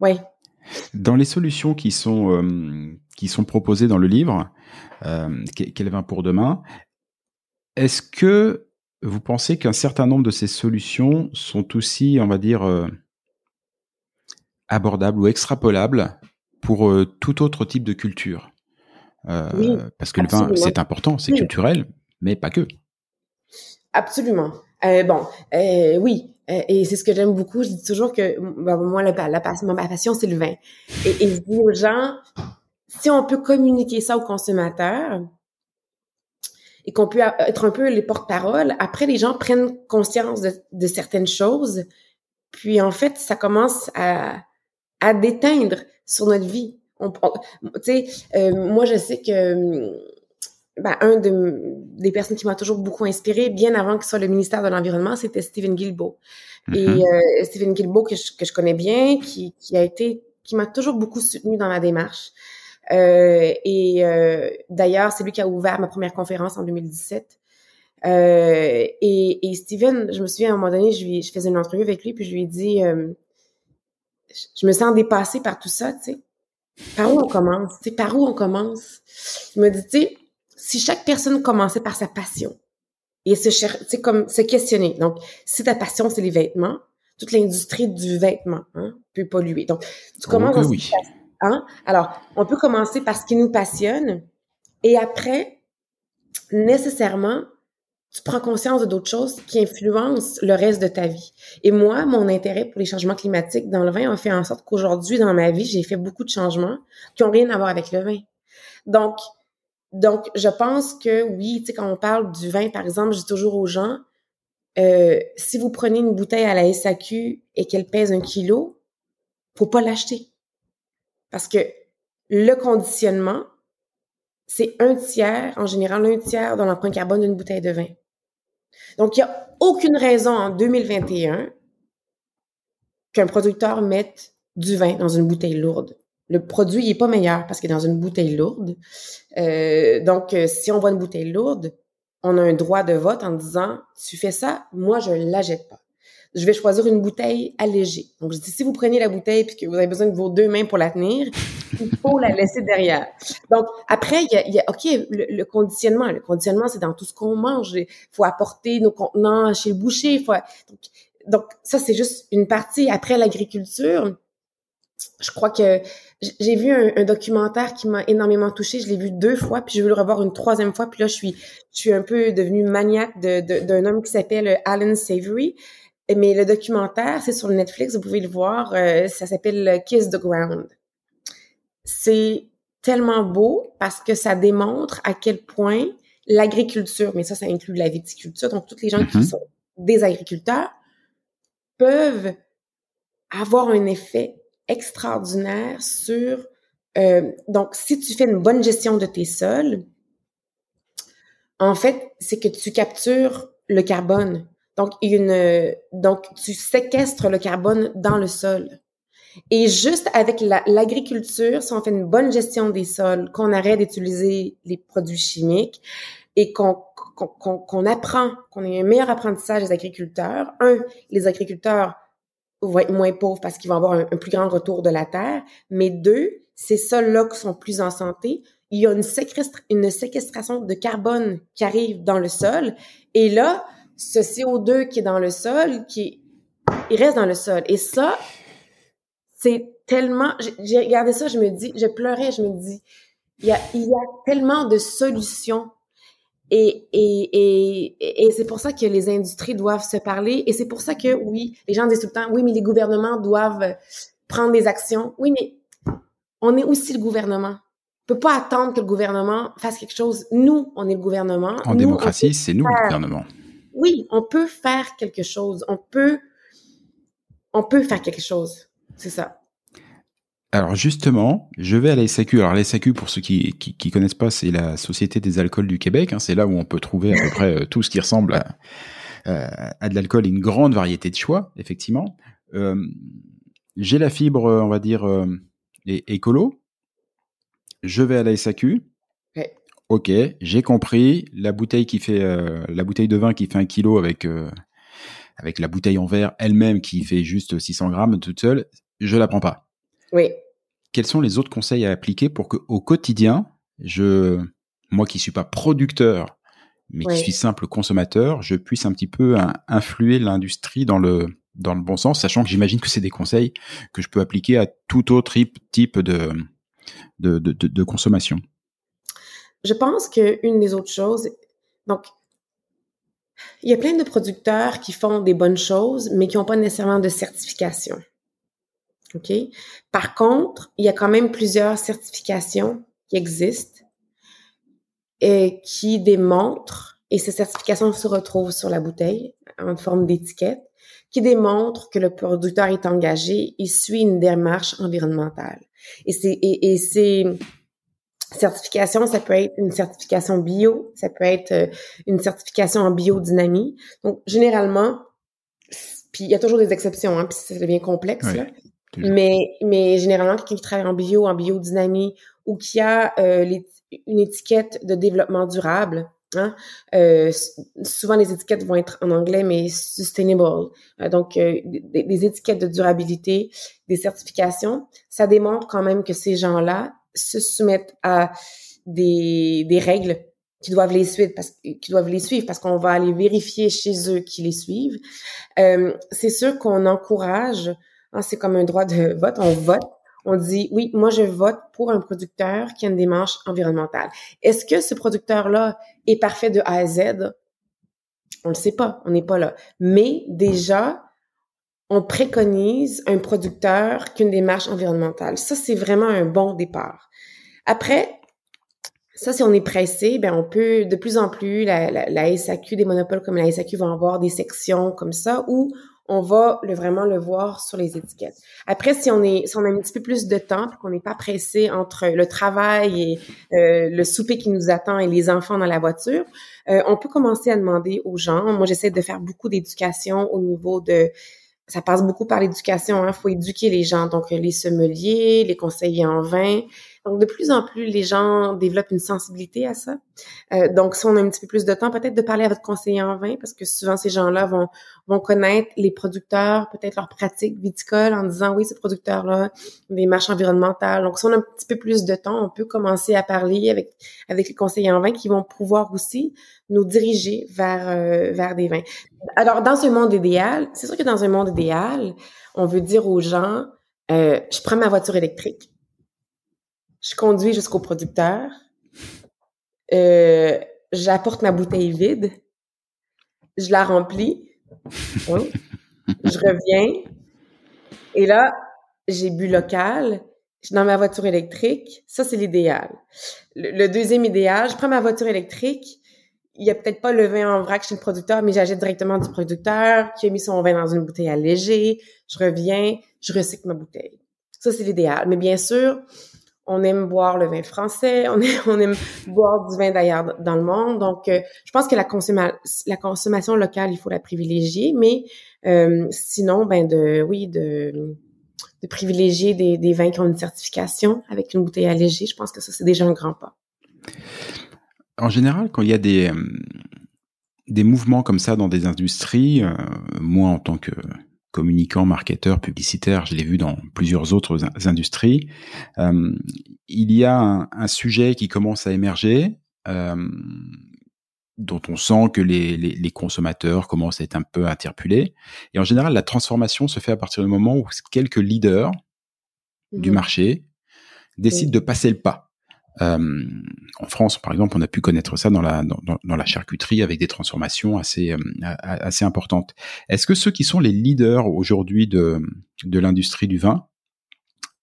Ouais. Dans les solutions qui sont euh, qui sont proposées dans le livre, euh, quel vin pour demain, est-ce que vous pensez qu'un certain nombre de ces solutions sont aussi, on va dire, euh, abordables ou extrapolables pour euh, tout autre type de culture? Euh, oui, Parce que le vin, c'est important, c'est culturel, mais pas que. Absolument. bon, oui, euh, et c'est ce que j'aime beaucoup. Je dis toujours que ben, moi, la, ma passion, c'est le vin. Et, je dis aux gens, si on peut communiquer ça aux consommateurs et qu'on peut être un peu les porte-parole, après, les gens prennent conscience de, certaines choses. Puis, en fait, ça commence à, à déteindre sur notre vie. On, sais, euh, moi, je sais que ben, un de, des personnes qui m'a toujours beaucoup inspiré, bien avant que ce soit le ministère de l'Environnement, c'était Stephen Guilbeault. Et mm-hmm. euh, Stephen Guilbeault, que je, que je connais bien, qui, qui a été, qui m'a toujours beaucoup soutenu dans ma démarche. Euh, et euh, d'ailleurs, c'est lui qui a ouvert ma première conférence en 2017. Euh, et, et Steven, je me souviens à un moment donné, je, lui, je faisais une entrevue avec lui, puis je lui ai dit, euh, je me sens dépassée par tout ça, tu sais. Par où on commence? Tu sais, par où on commence? Il m'a dit, tu sais, si chaque personne commençait par sa passion et se chercher, comme se questionner. Donc, si ta passion c'est les vêtements, toute l'industrie du vêtement hein, peut polluer. Donc, tu commences. Oh, oui. Hein? Alors, on peut commencer par ce qui nous passionne et après, nécessairement, tu prends conscience de d'autres choses qui influencent le reste de ta vie. Et moi, mon intérêt pour les changements climatiques dans le vin a fait en sorte qu'aujourd'hui, dans ma vie, j'ai fait beaucoup de changements qui ont rien à voir avec le vin. Donc, donc, je pense que oui, tu sais, quand on parle du vin, par exemple, je dis toujours aux gens, euh, si vous prenez une bouteille à la SAQ et qu'elle pèse un kilo, faut pas l'acheter. Parce que le conditionnement, c'est un tiers, en général un tiers dans l'empreinte carbone d'une bouteille de vin. Donc, il n'y a aucune raison en 2021 qu'un producteur mette du vin dans une bouteille lourde le produit n'est pas meilleur parce qu'il est dans une bouteille lourde. Euh, donc, euh, si on voit une bouteille lourde, on a un droit de vote en disant tu fais ça, moi je la jette pas. Je vais choisir une bouteille allégée. Donc, je dis si vous prenez la bouteille et que vous avez besoin de vos deux mains pour la tenir, <laughs> il faut la laisser derrière. Donc, après, il y a, y a OK, le, conditionnement. Le conditionnement, c'est dans tout ce qu'on mange. Il faut apporter nos contenants chez le boucher. Faut, donc, donc, ça, c'est juste une partie. Après, l'agriculture, je crois que j'ai vu un, documentaire qui m'a énormément touchée. Je l'ai vu deux fois, puis je veux le revoir une troisième fois. Puis là, je suis, je suis un peu devenue maniaque d'un de, homme qui s'appelle Alan Savory. Mais le documentaire, c'est sur Netflix, vous pouvez le voir. Euh, ça s'appelle Kiss the Ground. C'est tellement beau parce que ça démontre à quel point l'agriculture, mais ça, ça inclut la viticulture, donc toutes les gens qui Mhm. sont des agriculteurs peuvent avoir un effet extraordinaire sur euh, donc si tu fais une bonne gestion de tes sols, en fait, c'est que tu captures le carbone. Donc, une, donc tu séquestres le carbone dans le sol. Et juste avec la- l'agriculture, si on fait une bonne gestion des sols, qu'on arrête d'utiliser les produits chimiques et qu'on qu'on qu'on apprend, qu'on ait un meilleur apprentissage des agriculteurs, un, les agriculteurs vont être moins pauvres parce qu'ils vont avoir un, plus grand retour de la terre, mais deux, ces sols-là qui sont plus en santé, il y a une, une séquestration de carbone qui arrive dans le sol, et là, ce CO2 qui est dans le sol, qui il reste dans le sol. Et ça, c'est tellement, j'ai- j'ai regardé ça, je me dis, je pleurais, je me dis, il y a, il y a tellement de solutions. Et, et, et, et c'est pour ça que les industries doivent se parler. Et c'est pour ça que, oui, les gens disent tout le temps, oui, mais les gouvernements doivent prendre des actions. Oui, mais on est aussi le gouvernement. On peut pas attendre que le gouvernement fasse quelque chose. Nous, on est le gouvernement. En Nous, démocratie, c'est nous le gouvernement. oui, on peut faire quelque chose. On peut, on peut faire quelque chose. C'est ça. Alors justement, je vais à la SAQ. Alors la SAQ, pour ceux qui qui, qui connaissent pas, c'est la Société des alcools du Québec. hein. C'est là où on peut trouver à peu près euh, tout ce qui ressemble à, euh, à de l'alcool et une grande variété de choix, effectivement. Euh, J'ai la fibre, on va dire, euh, écolo. Je vais à la SAQ. Ouais. Ok, j'ai compris. La bouteille qui fait euh, la bouteille de vin qui fait un kilo avec avec la bouteille en verre elle-même qui fait juste 600 grammes toute seule, je la prends pas Oui. Quels sont les autres conseils à appliquer pour que au quotidien, je, moi qui suis pas producteur, mais qui suis simple consommateur, je puisse un petit peu hein, influer l'industrie dans le dans le bon sens, sachant que j'imagine que c'est des conseils que je peux appliquer à tout autre type, type de, de, de, de- de consommation. Je pense qu'une des autres choses, donc, il y a plein de producteurs qui font des bonnes choses, mais qui n'ont pas nécessairement de certification. OK? Par contre, il y a quand même plusieurs certifications qui existent et qui démontrent, et ces certifications se retrouvent sur la bouteille en forme d'étiquette, qui démontrent que le producteur est engagé et suit une démarche environnementale. Et c'est, et, et c'est, certification, ça peut être une certification bio, ça peut être euh, une certification en biodynamie. Donc, généralement, puis il y a toujours des exceptions, hein, puis ça devient complexe, Oui, là. Mais, mais généralement, quelqu'un qui travaille en bio, en biodynamie, ou qui a euh, une étiquette de développement durable, hein, euh, souvent les étiquettes vont être en anglais, mais sustainable. Euh, donc, euh, des, des étiquettes de durabilité, des certifications, ça démontre quand même que ces gens-là se soumettent à des, des règles qui doivent les suivre parce qui doivent les suivre parce qu'on va aller vérifier chez eux qui les suivent. Euh, c'est sûr qu'on encourage, hein, c'est comme un droit de vote, on vote, on dit oui, moi je vote pour un producteur qui a une démarche environnementale. Est-ce que ce producteur-là est parfait de A à Z? On le sait pas, on n'est pas là. Mais déjà, on préconise un producteur qui a une démarche environnementale. Ça, c'est vraiment un bon départ. Après, ça, si on est pressé, ben on peut de plus en plus, la SAQ, des monopoles comme la SAQ vont avoir des sections comme ça où on va le, vraiment le voir sur les étiquettes. Après, si on est, si on a un petit peu plus de temps, qu'on n'est pas pressé entre le travail et euh, le souper qui nous attend et les enfants dans la voiture, euh, on peut commencer à demander aux gens. Moi, j'essaie de faire beaucoup d'éducation au niveau de ça passe beaucoup par l'éducation. Hein. faut éduquer les gens, donc les sommeliers, les conseillers en vin. Donc, de plus en plus, les gens développent une sensibilité à ça. Euh, donc, si on a un petit peu plus de temps, peut-être de parler à votre conseiller en vin, parce que souvent, ces gens-là vont, connaître les producteurs, peut-être leurs pratiques viticoles, en disant, oui, ce producteur-là, des marches environnementales. Donc, si on a un petit peu plus de temps, on peut commencer à parler avec, avec les conseillers en vin qui vont pouvoir aussi nous diriger vers, euh, vers des vins. Alors, dans un monde idéal, c'est sûr que dans un monde idéal, on veut dire aux gens, euh, je prends ma voiture électrique, je conduis jusqu'au producteur, euh, j'apporte ma bouteille vide, je la remplis, oui, je reviens, et là, j'ai bu local, je suis dans ma voiture électrique, ça c'est l'idéal. Le, le, deuxième idéal, je prends ma voiture électrique, il y a peut-être pas le vin en vrac chez le producteur, mais j'achète directement du producteur qui a mis son vin dans une bouteille allégée. Je reviens, je recycle ma bouteille. Ça, c'est l'idéal. Mais bien sûr, on aime boire le vin français, <laughs> on aime, boire du vin d'ailleurs dans le monde. Donc, euh, je pense que la, consommation locale, il faut la privilégier, mais euh, sinon, ben de, oui, de, privilégier des, vins qui ont une certification avec une bouteille allégée, je pense que ça, c'est déjà un grand pas. En général, quand il y a des, euh, des mouvements comme ça dans des industries, moi en tant que communicant, marketeur, publicitaire, je l'ai vu dans plusieurs autres industries. Euh, il y a un, sujet qui commence à émerger, euh, dont on sent que les, les, consommateurs commencent à être un peu interpellés. Et en général, la transformation se fait à partir du moment où quelques leaders du mhm. marché décident de passer le pas. Euh, en France, par exemple, on a pu connaître ça dans la dans, dans la charcuterie avec des transformations assez euh, assez importantes. Est-ce que ceux qui sont les leaders aujourd'hui de de l'industrie du vin,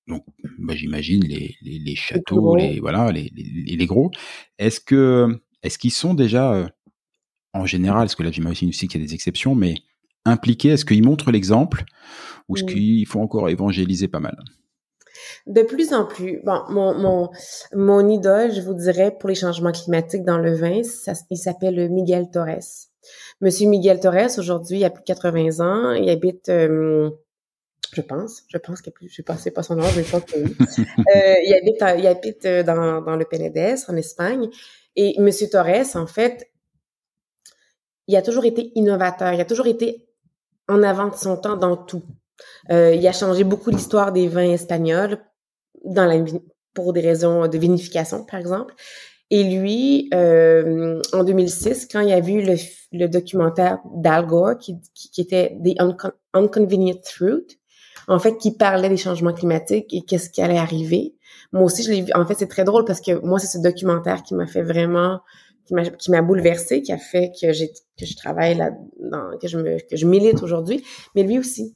donc bah, j'imagine les, les, les châteaux, les voilà les, les, les gros, est-ce que est-ce qu'ils sont déjà euh, en général, parce que là j'imagine aussi qu'il y a des exceptions, mais impliqués, est-ce qu'ils montrent l'exemple ou est-ce qu'il faut encore évangéliser pas mal? De plus en plus, bon, mon, mon, mon idole, je vous dirais, pour les changements climatiques dans le vin, ça, il s'appelle Miguel Torres. Monsieur Miguel Torres, aujourd'hui, il a plus de 80 ans. Il habite, euh, je pense, je pense qu'il a plus, je sais pas, c'est pas son nom, je pense que oui. <laughs> euh, il habite, il habite euh, dans, dans le Penedès, en Espagne. Et Monsieur Torres, en fait, il a toujours été innovateur. Il a toujours été en avant de son temps dans tout. Euh, il a changé beaucoup l'histoire des vins espagnols dans la, pour des raisons de vinification, par exemple. Et lui, euh, en 2006, quand il a vu le, le documentaire d'Al Gore qui, qui, était The Unconvenient Truth, en fait, qui parlait des changements climatiques et qu'est-ce qui allait arriver. Moi aussi, je l'ai vu. En fait, c'est très drôle parce que moi, c'est ce documentaire qui m'a fait vraiment, qui m'a bouleversé, qui a fait que que je travaille là, que je me que je milite aujourd'hui. Mais lui aussi.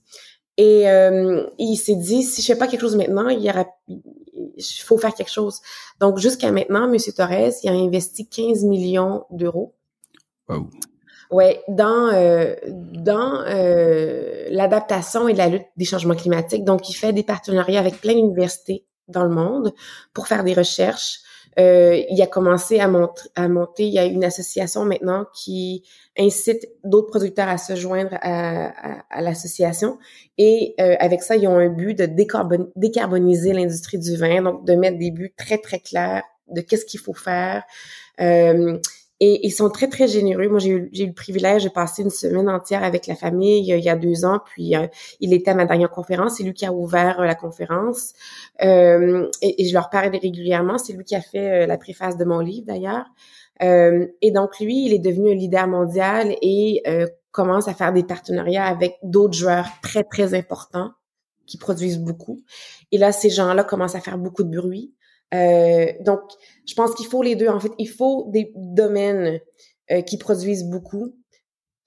Et euh, il s'est dit, si je fais pas quelque chose maintenant, il y aura, il faut faire quelque chose. Donc, jusqu'à maintenant, M. Torres, il a investi 15 millions d'euros. Wow. Ouais, dans euh, dans euh, l'adaptation et la lutte des changements climatiques. Donc, il fait des partenariats avec plein d'universités dans le monde pour faire des recherches euh, il a commencé à, monter, il y a une association maintenant qui incite d'autres producteurs à se joindre à, à, l'association. Et euh, avec ça, ils ont un but de décarboniser l'industrie du vin, donc de mettre des buts très, très clairs de qu'est-ce qu'il faut faire. Euh, et ils sont très, très généreux. Moi, j'ai eu, eu le privilège de passer une semaine entière avec la famille il y a deux ans. Puis, euh, il était à ma dernière conférence. C'est lui qui a ouvert euh, la conférence. Euh, et, et, je leur parle régulièrement. C'est lui qui a fait la préface de mon livre, d'ailleurs. et donc, lui, il est devenu un leader mondial et commence à faire des partenariats avec d'autres joueurs très, très importants qui produisent beaucoup. Et là, ces gens-là commencent à faire beaucoup de bruit. Euh, donc, je pense qu'il faut les deux. En fait, il faut des domaines euh, qui produisent beaucoup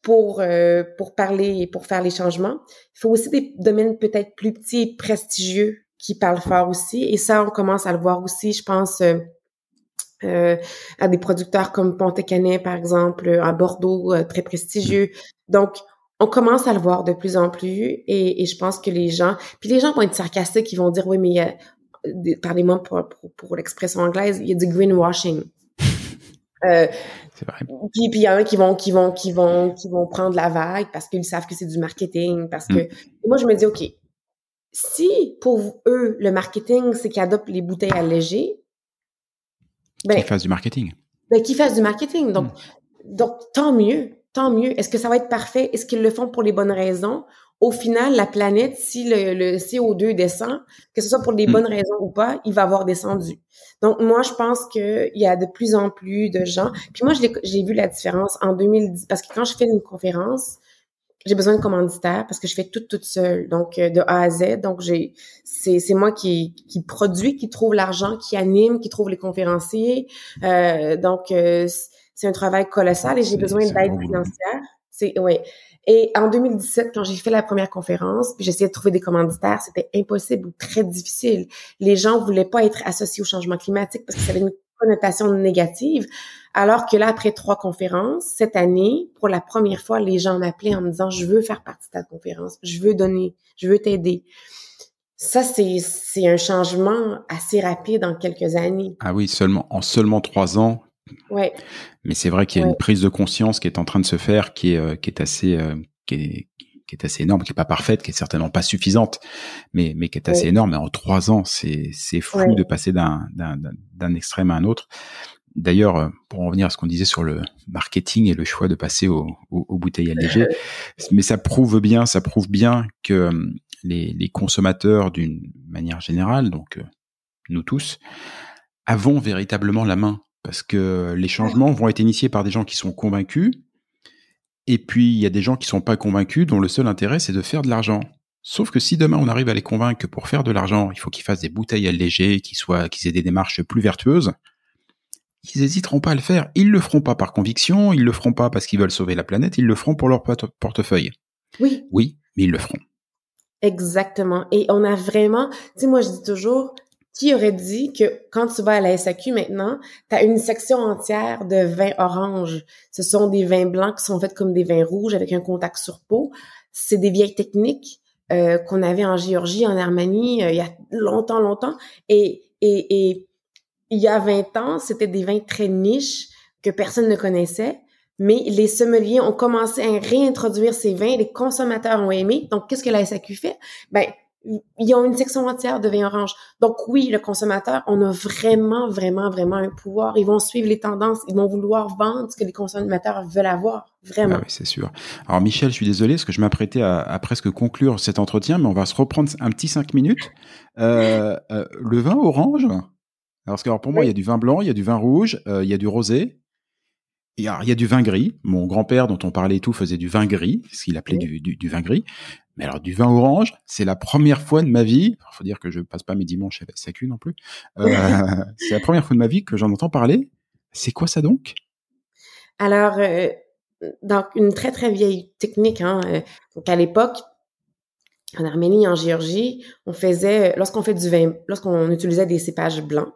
pour euh, pour parler et pour faire les changements. Il faut aussi des domaines peut-être plus petits et prestigieux qui parlent fort aussi. Et ça, on commence à le voir aussi, je pense, à des producteurs comme Pontet-Canet, par exemple, à Bordeaux, très prestigieux. Donc, on commence à le voir de plus en plus et, et, je pense que les gens, puis les gens vont être sarcastiques, ils vont dire oui mais pardonnez-moi pour, pour, pour l'expression anglaise, il y a du greenwashing. <laughs> Euh, vrai. Puis puis il y en a qui vont qui vont qui vont qui vont prendre la vague parce qu'ils savent que c'est du marketing parce que mm. moi je me dis ok si pour eux le marketing c'est qu'ils adoptent les bouteilles allégées ben qu'ils fassent du marketing ben qu'ils fassent du marketing donc mm. donc tant mieux tant mieux est-ce que ça va être parfait? Est-ce qu'ils le font pour les bonnes raisons? Au final, la planète, si le, CO2 descend, que ce soit pour des hmm. bonnes raisons ou pas, il va avoir descendu. Donc, moi, je pense qu'il y a de plus en plus de gens. Puis moi, j'ai vu la différence en 2010, parce que quand je fais une conférence, j'ai besoin de commanditaires parce que je fais tout toute seule, donc euh, de A à Z. Donc, j'ai c'est moi qui, qui produit, qui trouve l'argent, qui anime, qui trouve les conférenciers. Euh, donc, euh, c'est un travail colossal et j'ai besoin d'aide financière. C'est ouais. Et en 2017, quand j'ai fait la première conférence, puis j'essayais de trouver des commanditaires, c'était impossible ou très difficile. Les gens voulaient pas être associés au changement climatique parce que ça avait une connotation négative. Alors que là, après trois conférences, cette année, pour la première fois, les gens m'appelaient en me disant, je veux faire partie de ta conférence, je veux donner, je veux t'aider. Ça, c'est, c'est un changement assez rapide en quelques années. Ah oui, seulement, en seulement trois ans. Ouais. Mais c'est vrai qu'il y a une prise de conscience qui est en train de se faire, qui est, euh, qui est assez, euh, qui est, qui est assez énorme, qui est pas parfaite, qui est certainement pas suffisante, mais mais qui est assez énorme. Et en trois ans, c'est c'est fou de passer d'un d'un d'un extrême à un autre. D'ailleurs, euh, pour en revenir à ce qu'on disait sur le marketing et le choix de passer aux, aux, bouteilles <laughs> allégées, mais ça prouve bien, ça prouve bien que les, les consommateurs, d'une manière générale, donc nous tous, avons véritablement la main, parce que les changements vont être initiés par des gens qui sont convaincus, et puis, il y a des gens qui sont pas convaincus, dont le seul intérêt, c'est de faire de l'argent. Sauf que si demain on arrive à les convaincre que pour faire de l'argent, il faut qu'ils fassent des bouteilles allégées, qu'ils soient, qu'ils aient des démarches plus vertueuses, ils hésiteront pas à le faire. Ils le feront pas par conviction, ils le feront pas parce qu'ils veulent sauver la planète, ils le feront pour leur portefeuille. Oui. Oui, mais ils le feront. Exactement. Et on a vraiment, tu sais, moi je dis toujours, qui aurait dit que quand tu vas à la SAQ maintenant, tu as une section entière de vins oranges. Ce sont des vins blancs qui sont faits comme des vins rouges avec un contact sur peau. C'est des vieilles techniques euh, qu'on avait en Géorgie, en Armanie, euh, il y a longtemps, longtemps. Et, et, et il y a 20 ans, c'était des vins très niches que personne ne connaissait. Mais les sommeliers ont commencé à réintroduire ces vins, les consommateurs ont aimé. Donc, qu'est-ce que la SAQ fait? Ben, ils ont une section entière de vin orange. Donc oui, le consommateur, on a vraiment, vraiment, vraiment un pouvoir. Ils vont suivre les tendances, ils vont vouloir vendre ce que les consommateurs veulent avoir, vraiment. Ah oui, c'est sûr. Alors Michel, je suis désolé parce que je m'apprêtais à, presque conclure cet entretien, mais on va se reprendre un petit cinq minutes. Euh, euh, le vin orange, alors, que, alors pour moi, il y a du vin blanc, il y a du vin rouge, euh, il y a du rosé. Il y, a, il y a du vin gris. Mon grand-père, dont on parlait et tout, faisait du vin gris, ce qu'il appelait du, du, du, vin gris. Mais alors du vin orange, c'est la première fois de ma vie. Il faut dire que je passe pas mes dimanches à la SAQ non plus. Euh, <laughs> <laughs> c'est la première fois de ma vie que j'en entends parler. C'est quoi ça donc? Alors, euh, donc une très très vieille technique. Hein, euh, donc à l'époque, en Arménie, en Géorgie, on faisait lorsqu'on fait du vin, lorsqu'on utilisait des cépages blancs,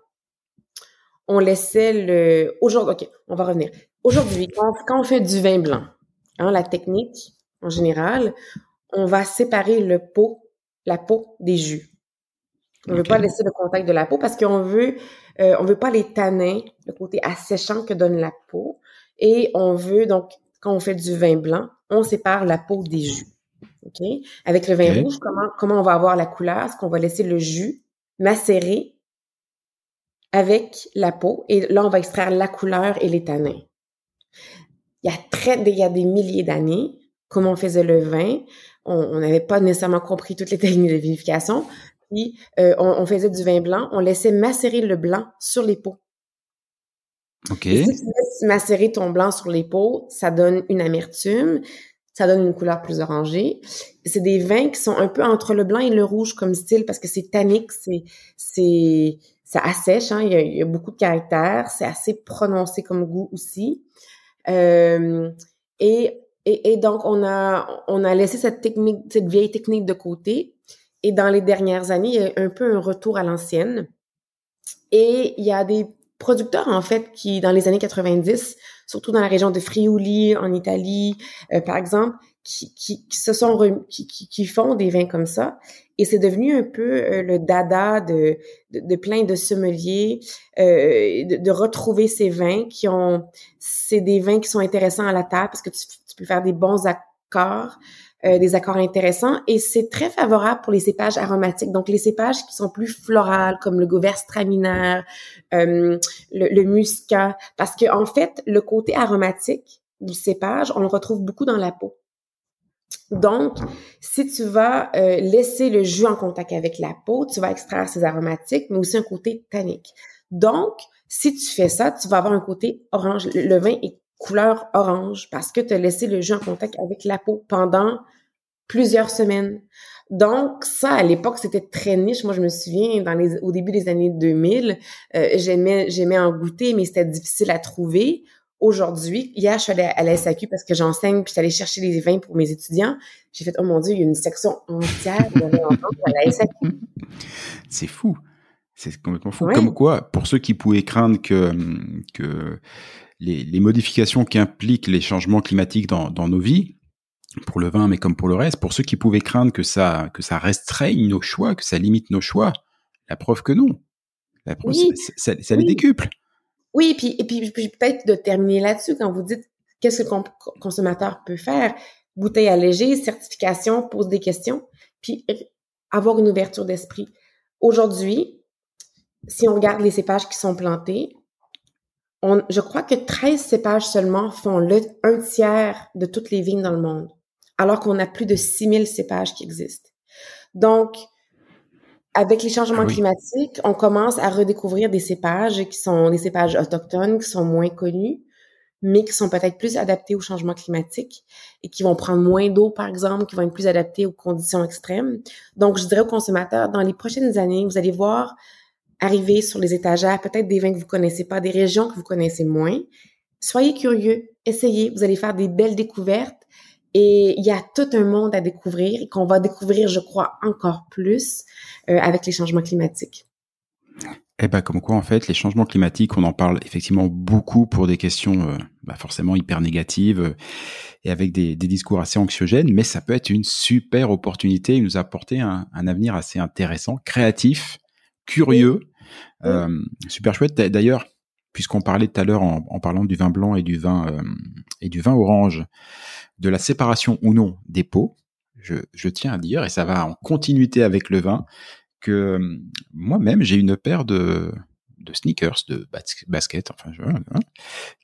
on laissait le. Aujourd'hui, ok, on va revenir. Aujourd'hui, quand, quand, on fait du vin blanc, hein, la technique en général, on va séparer le pot, la peau des jus. On ne veut pas laisser le contact de la peau parce qu'on veut, euh, on veut pas les tanins, le côté asséchant que donne la peau. Et on veut donc, quand on fait du vin blanc, on sépare la peau des jus. OK? Avec le vin rouge, comment, comment on va avoir la couleur? Est-ce qu'on va laisser le jus macérer avec la peau? Et là, on va extraire la couleur et les tanins. Il y a très, il y a des milliers d'années, comment on faisait le vin, on n'avait pas nécessairement compris toutes les techniques de vinification. Puis, euh, on, faisait du vin blanc, on laissait macérer le blanc sur les peaux. OK. si tu laisses macérer ton blanc sur les peaux, ça donne une amertume, ça donne une couleur plus orangée. C'est des vins qui sont un peu entre le blanc et le rouge comme style parce que c'est tannique, c'est c'est ça assèche, hein, il, y a, il y a beaucoup de caractère, c'est assez prononcé comme goût aussi. Euh, et et, et, donc, on a, on a laissé cette technique, cette vieille technique de côté. Et dans les dernières années, il y a un peu un retour à l'ancienne. Et il y a des producteurs, en fait, qui, dans les années 90, surtout dans la région de Friuli, en Italie, euh, par exemple, qui, qui, se sont qui, qui, font des vins comme ça. Et c'est devenu un peu euh, le dada de, de, plein de sommeliers, euh, de, de, retrouver ces vins qui ont... C'est des vins qui sont intéressants à la table parce que tu, tu peux faire des bons accords, euh, des accords intéressants, et c'est très favorable pour les cépages aromatiques. Donc, les cépages qui sont plus florales, comme le Gewürztraminer, euh, le, le muscat, parce que en fait, le côté aromatique du cépage, on le retrouve beaucoup dans la peau. Donc, si tu vas euh, laisser le jus en contact avec la peau, tu vas extraire ces aromatiques, mais aussi un côté tannique. Donc, si tu fais ça, tu vas avoir un côté orange. Le vin est couleur orange parce que tu as laissé le jus en contact avec la peau pendant plusieurs semaines. Donc ça, à l'époque, c'était très niche. Moi, je me souviens, dans les, au début des années 2000, euh, j'aimais, j'aimais en goûter, mais c'était difficile à trouver. Aujourd'hui, hier, je suis allée à la SAQ parce que j'enseigne, puis je suis allée chercher les vins pour mes étudiants. J'ai fait, oh mon Dieu, il y a une section entière de à la SAQ. <laughs> C'est fou. C'est complètement fou. Comme quoi, pour ceux qui pouvaient craindre que, que les, les modifications qui impliquent les changements climatiques dans, dans nos vies, pour le vin, mais comme pour le reste, pour ceux qui pouvaient craindre que ça, que ça restreigne nos choix, que ça limite nos choix, la preuve que non. La preuve, ça, ça, les décuple. Oui, et puis, et puis, peut-être de terminer là-dessus quand vous dites qu'est-ce que le consommateur peut faire? Bouteille allégée, certification, pose des questions, puis avoir une ouverture d'esprit. Aujourd'hui, si on regarde les cépages qui sont plantés, je crois que 13 cépages seulement font le, un tiers de toutes les vignes dans le monde, alors qu'on a plus de 6000 cépages qui existent. Donc, avec les changements ah climatiques, on commence à redécouvrir des cépages qui sont des cépages autochtones, qui sont moins connus, mais qui sont peut-être plus adaptés aux changements climatiques et qui vont prendre moins d'eau, par exemple, qui vont être plus adaptés aux conditions extrêmes. Donc, je dirais aux consommateurs, dans les prochaines années, vous allez voir arriver sur les étagères peut-être des vins que vous connaissez pas, des régions que vous connaissez moins. Soyez curieux, essayez, vous allez faire des belles découvertes et il y a tout un monde à découvrir et qu'on va découvrir, je crois, encore plus euh, avec les changements climatiques. Eh ben, comme quoi, en fait, les changements climatiques, on en parle effectivement beaucoup pour des questions euh, bah, forcément hyper négatives euh, et avec des, des, discours assez anxiogènes, mais ça peut être une super opportunité et nous apporter un, un avenir assez intéressant, créatif, curieux, euh, super chouette. D'ailleurs, puisqu'on parlait tout à l'heure en, en, parlant du vin blanc et du vin et du vin orange, de la séparation ou non des pots, je, je, tiens à dire, et ça va en continuité avec le vin, que moi-même, j'ai une paire de, de sneakers, de baskets, enfin, hein,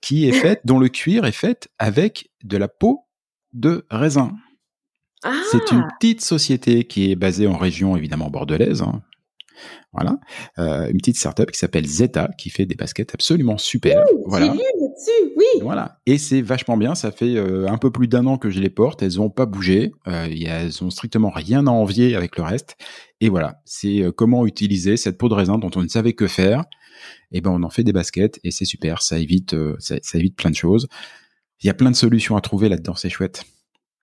qui est <laughs> faite, dont le cuir est fait avec de la peau de raisin. C'est une ah! petite société qui est basée en région évidemment bordelaise, hein, voilà, euh, une petite startup qui s'appelle Zeta qui fait des baskets absolument super. voilà. dessus, oui. Voilà, et c'est vachement bien. Ça fait euh, un peu plus d'un an que je les porte. Elles ont pas bougé. Euh, elles ont strictement rien à envier avec le reste. Et voilà, c'est comment utiliser cette peau de raisin dont on ne savait que faire. Et eh ben on en fait des baskets et c'est super. Ça évite, ça, ça évite plein de choses. Il y a plein de solutions à trouver là-dedans. C'est chouette.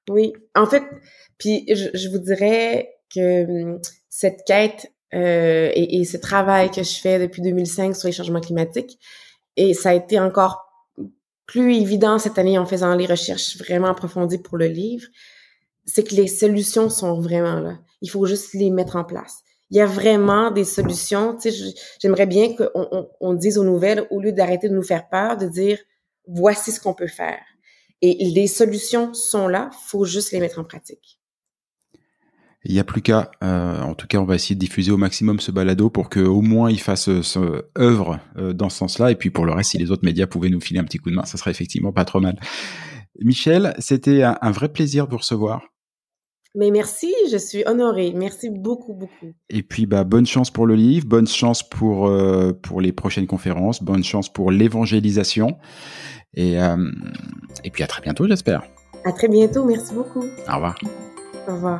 Oui, en fait, puis je, je vous dirais que hum, cette quête euh, et, et, ce travail que je fais depuis 2005 sur les changements climatiques. Et ça a été encore plus évident cette année en faisant les recherches vraiment approfondies pour le livre, c'est que les solutions sont vraiment là. Il faut juste les mettre en place. Il y a vraiment des solutions. Tu sais, j'aimerais bien qu'on on, on dise aux nouvelles, au lieu d'arrêter de nous faire peur, de dire voici ce qu'on peut faire. Et les solutions sont là, faut juste les mettre en pratique. Il n'y a plus qu'à, euh, en tout cas, on va essayer de diffuser au maximum ce balado pour que au moins il fasse euh, ce œuvre euh, dans ce sens-là. Et puis pour le reste, si les autres médias pouvaient nous filer un petit coup de main, ça serait effectivement pas trop mal. Michel, c'était un, vrai plaisir de vous recevoir. Mais merci, je suis honorée. Merci beaucoup, beaucoup. Et puis, bah, bonne chance pour le livre, bonne chance pour pour les prochaines conférences, bonne chance pour l'évangélisation, et et puis à très bientôt, j'espère. À très bientôt. Merci beaucoup. Au revoir. Au revoir.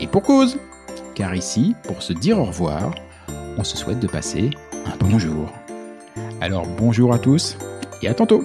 Et pour cause Car ici, pour se dire au revoir, on se souhaite de passer un bonjour. Alors bonjour à tous et à tantôt